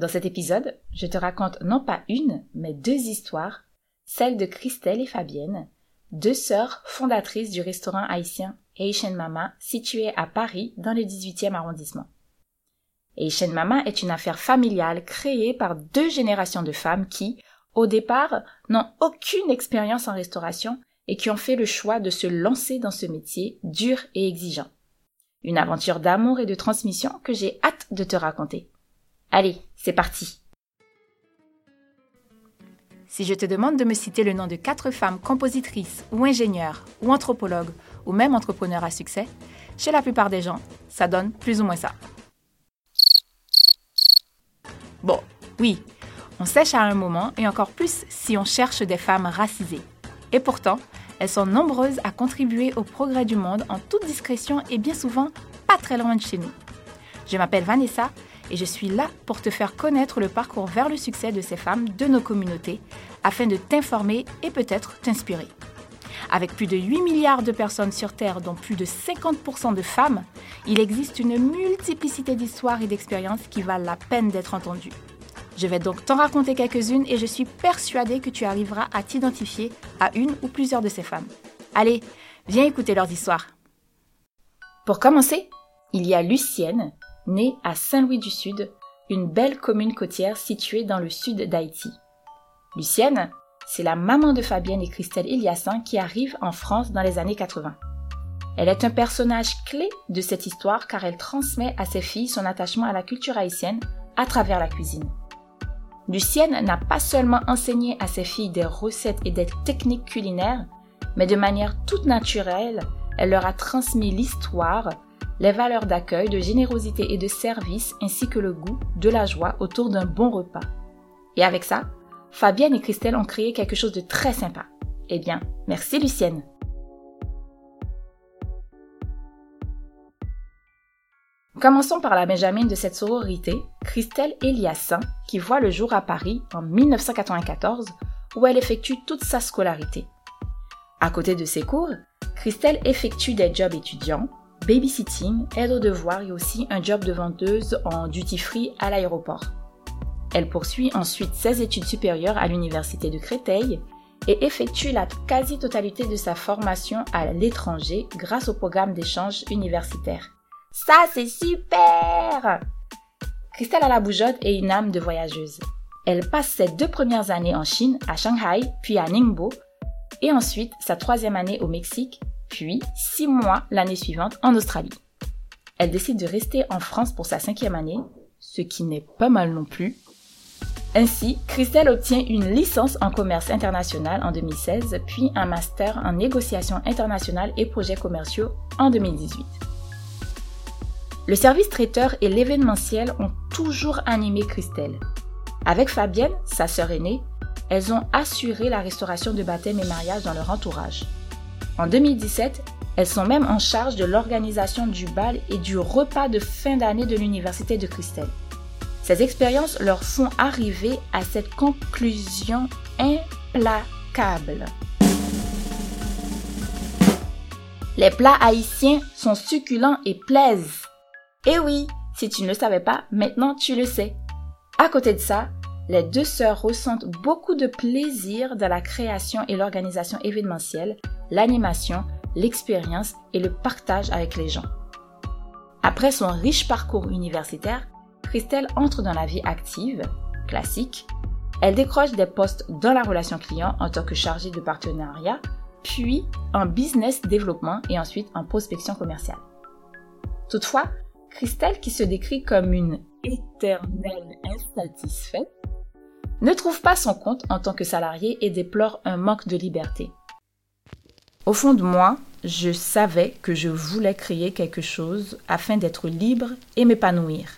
Dans cet épisode, je te raconte non pas une, mais deux histoires, celle de Christelle et Fabienne, deux sœurs fondatrices du restaurant haïtien Haitian Mama situé à Paris dans le 18e arrondissement. Haitian Mama est une affaire familiale créée par deux générations de femmes qui, au départ, n'ont aucune expérience en restauration et qui ont fait le choix de se lancer dans ce métier dur et exigeant. Une aventure d'amour et de transmission que j'ai hâte de te raconter. Allez, c'est parti. Si je te demande de me citer le nom de quatre femmes compositrices ou ingénieures ou anthropologues ou même entrepreneurs à succès, chez la plupart des gens, ça donne plus ou moins ça. Bon, oui, on sèche à un moment et encore plus si on cherche des femmes racisées. Et pourtant, elles sont nombreuses à contribuer au progrès du monde en toute discrétion et bien souvent pas très loin de chez nous. Je m'appelle Vanessa et je suis là pour te faire connaître le parcours vers le succès de ces femmes de nos communautés afin de t'informer et peut-être t'inspirer. Avec plus de 8 milliards de personnes sur Terre, dont plus de 50% de femmes, il existe une multiplicité d'histoires et d'expériences qui valent la peine d'être entendues. Je vais donc t'en raconter quelques-unes et je suis persuadée que tu arriveras à t'identifier à une ou plusieurs de ces femmes. Allez, viens écouter leurs histoires. Pour commencer, il y a Lucienne, née à Saint-Louis-du-Sud, une belle commune côtière située dans le sud d'Haïti. Lucienne, c'est la maman de Fabienne et Christelle Eliassin qui arrivent en France dans les années 80. Elle est un personnage clé de cette histoire car elle transmet à ses filles son attachement à la culture haïtienne à travers la cuisine. Lucienne n'a pas seulement enseigné à ses filles des recettes et des techniques culinaires, mais de manière toute naturelle, elle leur a transmis l'histoire, les valeurs d'accueil, de générosité et de service, ainsi que le goût, de la joie autour d'un bon repas. Et avec ça, Fabienne et Christelle ont créé quelque chose de très sympa. Eh bien, merci Lucienne. Commençons par la Benjamin de cette sororité, Christelle Eliassin, qui voit le jour à Paris en 1994, où elle effectue toute sa scolarité. À côté de ses cours, Christelle effectue des jobs étudiants, babysitting, aide aux devoirs et aussi un job de vendeuse en duty-free à l'aéroport. Elle poursuit ensuite ses études supérieures à l'université de Créteil et effectue la quasi-totalité de sa formation à l'étranger grâce au programme d'échange universitaire. Ça, c'est super! Christelle a la bougeotte et une âme de voyageuse. Elle passe ses deux premières années en Chine, à Shanghai, puis à Ningbo, et ensuite sa troisième année au Mexique, puis six mois l'année suivante en Australie. Elle décide de rester en France pour sa cinquième année, ce qui n'est pas mal non plus, ainsi, Christelle obtient une licence en commerce international en 2016, puis un master en négociation internationale et projets commerciaux en 2018. Le service traiteur et l'événementiel ont toujours animé Christelle. Avec Fabienne, sa sœur aînée, elles ont assuré la restauration de baptême et mariage dans leur entourage. En 2017, elles sont même en charge de l'organisation du bal et du repas de fin d'année de l'université de Christelle. Ces expériences leur font arriver à cette conclusion implacable. Les plats haïtiens sont succulents et plaisent. Et oui, si tu ne le savais pas, maintenant tu le sais. À côté de ça, les deux sœurs ressentent beaucoup de plaisir dans la création et l'organisation événementielle, l'animation, l'expérience et le partage avec les gens. Après son riche parcours universitaire, Christelle entre dans la vie active, classique. Elle décroche des postes dans la relation client en tant que chargée de partenariat, puis en business développement et ensuite en prospection commerciale. Toutefois, Christelle, qui se décrit comme une éternelle insatisfaite, ne trouve pas son compte en tant que salariée et déplore un manque de liberté. Au fond de moi, je savais que je voulais créer quelque chose afin d'être libre et m'épanouir.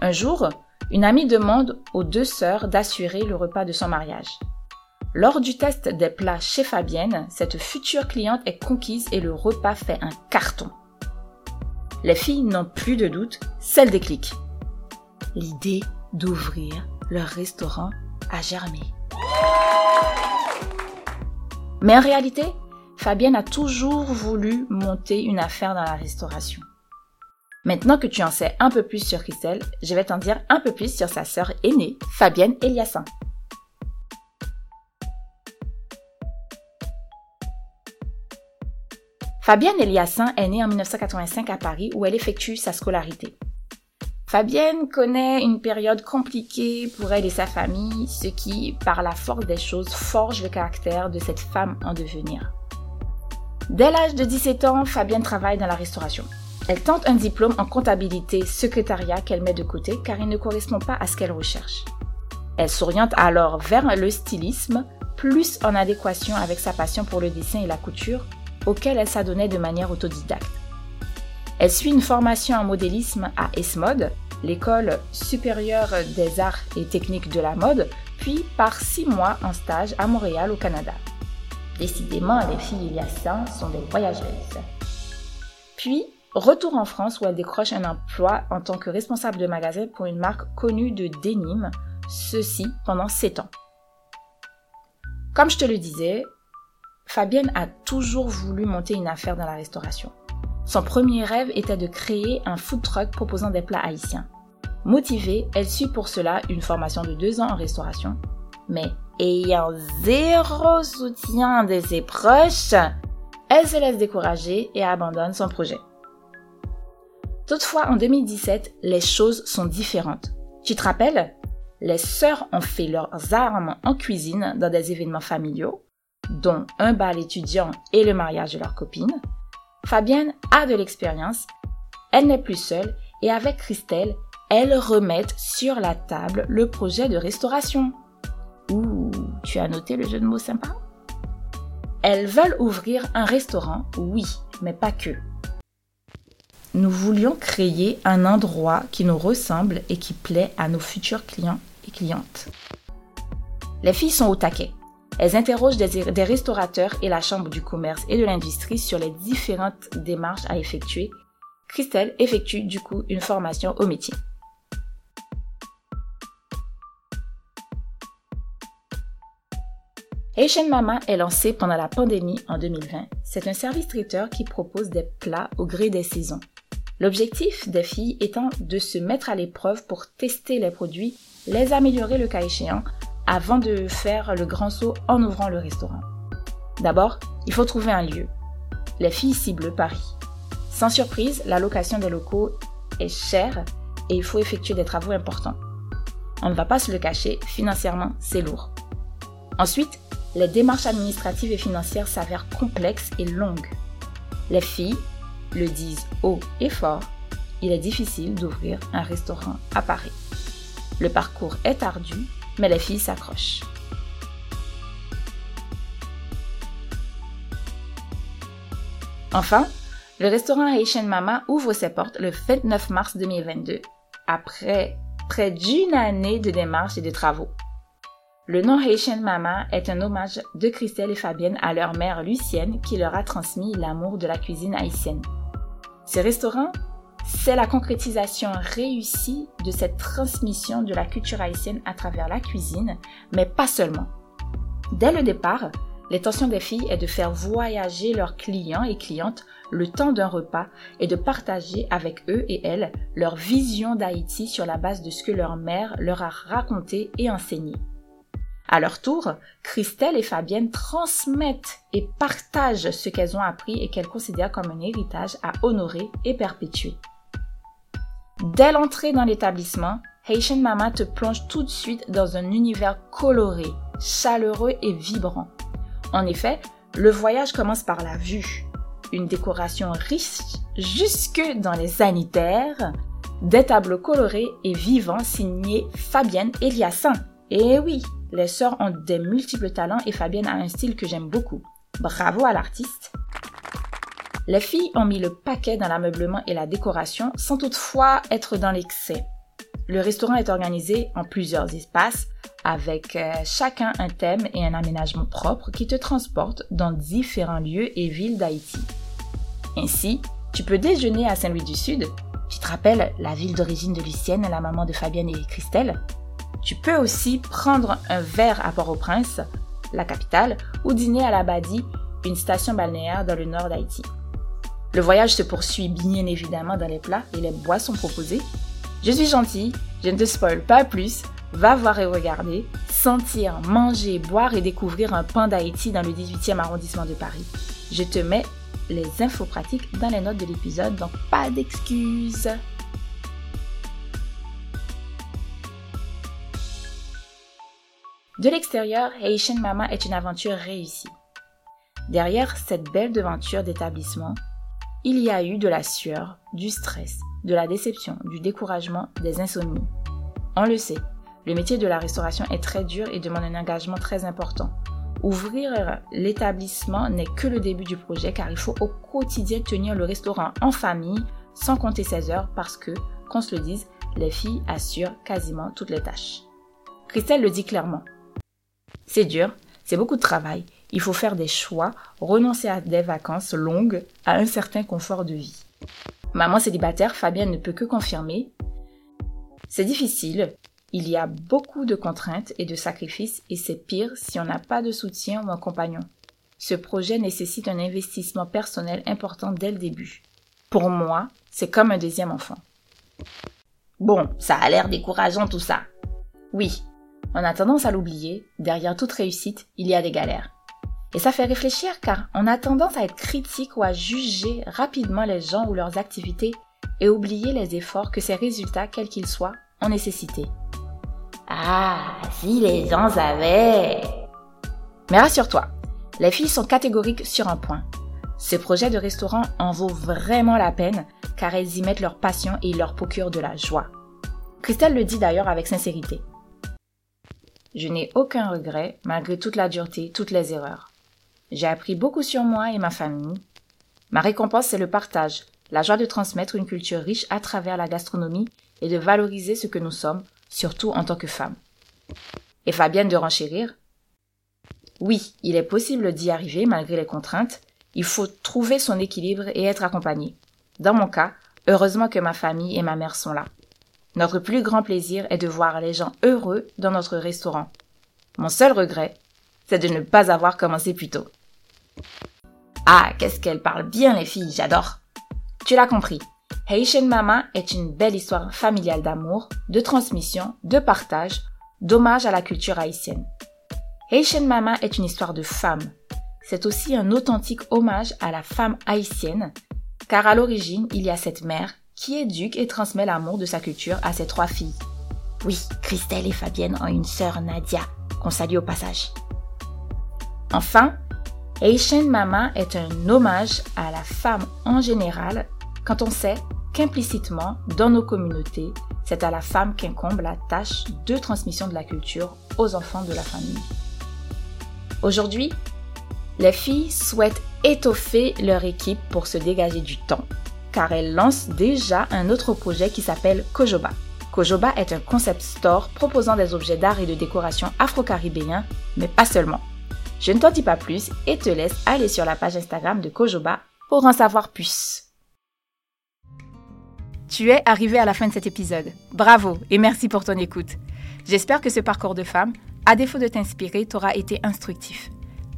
Un jour, une amie demande aux deux sœurs d'assurer le repas de son mariage. Lors du test des plats chez Fabienne, cette future cliente est conquise et le repas fait un carton. Les filles n'ont plus de doute, celle déclic. L'idée d'ouvrir leur restaurant a germé. Mais en réalité, Fabienne a toujours voulu monter une affaire dans la restauration. Maintenant que tu en sais un peu plus sur Christelle, je vais t'en dire un peu plus sur sa sœur aînée, Fabienne Eliassin. Fabienne Eliassin est née en 1985 à Paris où elle effectue sa scolarité. Fabienne connaît une période compliquée pour elle et sa famille, ce qui, par la force des choses, forge le caractère de cette femme en devenir. Dès l'âge de 17 ans, Fabienne travaille dans la restauration. Elle tente un diplôme en comptabilité secrétariat qu'elle met de côté car il ne correspond pas à ce qu'elle recherche. Elle s'oriente alors vers le stylisme, plus en adéquation avec sa passion pour le dessin et la couture, auquel elle s'adonnait de manière autodidacte. Elle suit une formation en modélisme à ESMOD, l'école supérieure des arts et techniques de la mode, puis par six mois en stage à Montréal au Canada. Décidément, les filles Eliassin sont des voyageuses. Puis, Retour en France où elle décroche un emploi en tant que responsable de magasin pour une marque connue de denim, ceci pendant 7 ans. Comme je te le disais, Fabienne a toujours voulu monter une affaire dans la restauration. Son premier rêve était de créer un food truck proposant des plats haïtiens. Motivée, elle suit pour cela une formation de deux ans en restauration, mais ayant zéro soutien de ses proches, elle se laisse décourager et abandonne son projet. Toutefois, en 2017, les choses sont différentes. Tu te rappelles? Les sœurs ont fait leurs armes en cuisine dans des événements familiaux, dont un bal étudiant et le mariage de leur copine. Fabienne a de l'expérience, elle n'est plus seule et avec Christelle, elles remettent sur la table le projet de restauration. Tu as noté le jeu de mots sympa? Elles veulent ouvrir un restaurant, oui, mais pas que nous voulions créer un endroit qui nous ressemble et qui plaît à nos futurs clients et clientes. Les filles sont au taquet. Elles interrogent des, restaurateurs et la Chambre du commerce et de l'industrie sur les différentes démarches à effectuer. Christelle effectue du coup une formation au métier. Asian Mama est lancé pendant la pandémie en 2020. C'est un service traiteur qui propose des plats au gré des saisons. L'objectif des filles étant de se mettre à l'épreuve pour tester les produits, les améliorer le cas échéant, avant de faire le grand saut en ouvrant le restaurant. D'abord, il faut trouver un lieu. Les filles ciblent Paris. Sans surprise, la location des locaux est chère et il faut effectuer des travaux importants. On ne va pas se le cacher, financièrement, c'est lourd. Ensuite, les démarches administratives et financières s'avèrent complexes et longues. Les filles le disent haut et fort, il est difficile d'ouvrir un restaurant à Paris. Le parcours est ardu, mais les filles s'accrochent. Enfin, le restaurant Haitian Mama ouvre ses portes le 29 mars 2022, après près d'une année de démarches et de travaux. Le nom Haitian Mama est un hommage de Christelle et Fabienne à leur mère Lucienne qui leur a transmis l'amour de la cuisine haïtienne. Ces restaurants, c'est la concrétisation réussie de cette transmission de la culture haïtienne à travers la cuisine, mais pas seulement. Dès le départ, l'intention des filles est de faire voyager leurs clients et clientes le temps d'un repas et de partager avec eux et elles leur vision d'Haïti sur la base de ce que leur mère leur a raconté et enseigné. À leur tour, Christelle et Fabienne transmettent et partagent ce qu'elles ont appris et qu'elles considèrent comme un héritage à honorer et perpétuer. Dès l'entrée dans l'établissement, Haitian Mama te plonge tout de suite dans un univers coloré, chaleureux et vibrant. En effet, le voyage commence par la vue. Une décoration riche jusque dans les sanitaires, des tableaux colorés et vivants signés Fabienne Eliassin. Et oui, les sœurs ont des multiples talents et Fabienne a un style que j'aime beaucoup. Bravo à l'artiste. Les filles ont mis le paquet dans l'ameublement et la décoration sans toutefois être dans l'excès. Le restaurant est organisé en plusieurs espaces avec euh, chacun un thème et un aménagement propre qui te transporte dans différents lieux et villes d'Haïti. Ainsi, tu peux déjeuner à Saint-Louis du Sud. Tu te rappelles la ville d'origine de Lucienne, la maman de Fabienne et Christelle? Tu peux aussi prendre un verre à Port-au-Prince, la capitale, ou dîner à la Badie, une station balnéaire dans le nord d'Haïti. Le voyage se poursuit bien évidemment dans les plats et les boissons proposées. Je suis gentille, je ne te spoil pas plus, va voir et regarder, sentir, manger, boire et découvrir un pan d'Haïti dans le 18e arrondissement de Paris. Je te mets les infos pratiques dans les notes de l'épisode, donc pas d'excuses. De l'extérieur, Haitian Mama est une aventure réussie. Derrière cette belle devanture d'établissement, il y a eu de la sueur, du stress, de la déception, du découragement, des insomnies. On le sait, le métier de la restauration est très dur et demande un engagement très important. Ouvrir l'établissement n'est que le début du projet car il faut au quotidien tenir le restaurant en famille sans compter ses heures parce que, qu'on se le dise, les filles assurent quasiment toutes les tâches. Christelle le dit clairement. C'est dur, c'est beaucoup de travail, il faut faire des choix, renoncer à des vacances longues, à un certain confort de vie. Maman célibataire, Fabienne ne peut que confirmer. C'est difficile, il y a beaucoup de contraintes et de sacrifices et c'est pire si on n'a pas de soutien ou un compagnon. Ce projet nécessite un investissement personnel important dès le début. Pour moi, c'est comme un deuxième enfant. Bon, ça a l'air décourageant tout ça. Oui, on a tendance à l'oublier, derrière toute réussite, il y a des galères. Et ça fait réfléchir car on a tendance à être critique ou à juger rapidement les gens ou leurs activités et oublier les efforts que ces résultats, quels qu'ils soient, ont nécessité. Ah, si les gens avaient. Mais rassure-toi, les filles sont catégoriques sur un point. Ce projet de restaurant en vaut vraiment la peine car elles y mettent leur passion et leur procurent de la joie. Christelle le dit d'ailleurs avec sincérité. Je n'ai aucun regret malgré toute la dureté, toutes les erreurs. J'ai appris beaucoup sur moi et ma famille. Ma récompense, c'est le partage, la joie de transmettre une culture riche à travers la gastronomie et de valoriser ce que nous sommes surtout en tant que femme. Et Fabienne de renchérir? Oui, il est possible d'y arriver malgré les contraintes. Il faut trouver son équilibre et être accompagné. Dans mon cas, heureusement que ma famille et ma mère sont là. Notre plus grand plaisir est de voir les gens heureux dans notre restaurant. Mon seul regret, c'est de ne pas avoir commencé plus tôt. Ah, qu'est-ce qu'elle parle bien les filles, j'adore. Tu l'as compris. Haitian Mama est une belle histoire familiale d'amour, de transmission, de partage, d'hommage à la culture haïtienne. Haitian Mama est une histoire de femme. C'est aussi un authentique hommage à la femme haïtienne, car à l'origine, il y a cette mère qui éduque et transmet l'amour de sa culture à ses trois filles. Oui, Christelle et Fabienne ont une sœur Nadia, qu'on salue au passage. Enfin, Haitian Mama est un hommage à la femme en général quand on sait qu'implicitement, dans nos communautés, c'est à la femme qu'incombe la tâche de transmission de la culture aux enfants de la famille. Aujourd'hui, les filles souhaitent étoffer leur équipe pour se dégager du temps, car elles lancent déjà un autre projet qui s'appelle Kojoba. Kojoba est un concept store proposant des objets d'art et de décoration afro-caribéens, mais pas seulement. Je ne t'en dis pas plus et te laisse aller sur la page Instagram de Kojoba pour en savoir plus. Tu es arrivé à la fin de cet épisode. Bravo et merci pour ton écoute. J'espère que ce parcours de femme, à défaut de t'inspirer, t'aura été instructif.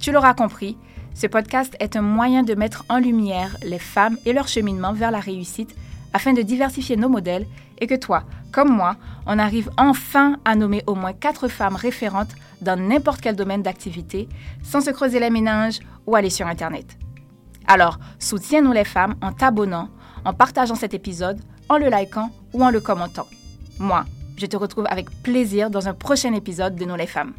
Tu l'auras compris, ce podcast est un moyen de mettre en lumière les femmes et leur cheminement vers la réussite afin de diversifier nos modèles et que toi, comme moi, on arrive enfin à nommer au moins quatre femmes référentes dans n'importe quel domaine d'activité sans se creuser les méninges ou aller sur Internet. Alors, soutiens-nous les femmes en t'abonnant, en partageant cet épisode, en le likant ou en le commentant. Moi, je te retrouve avec plaisir dans un prochain épisode de Nous les femmes.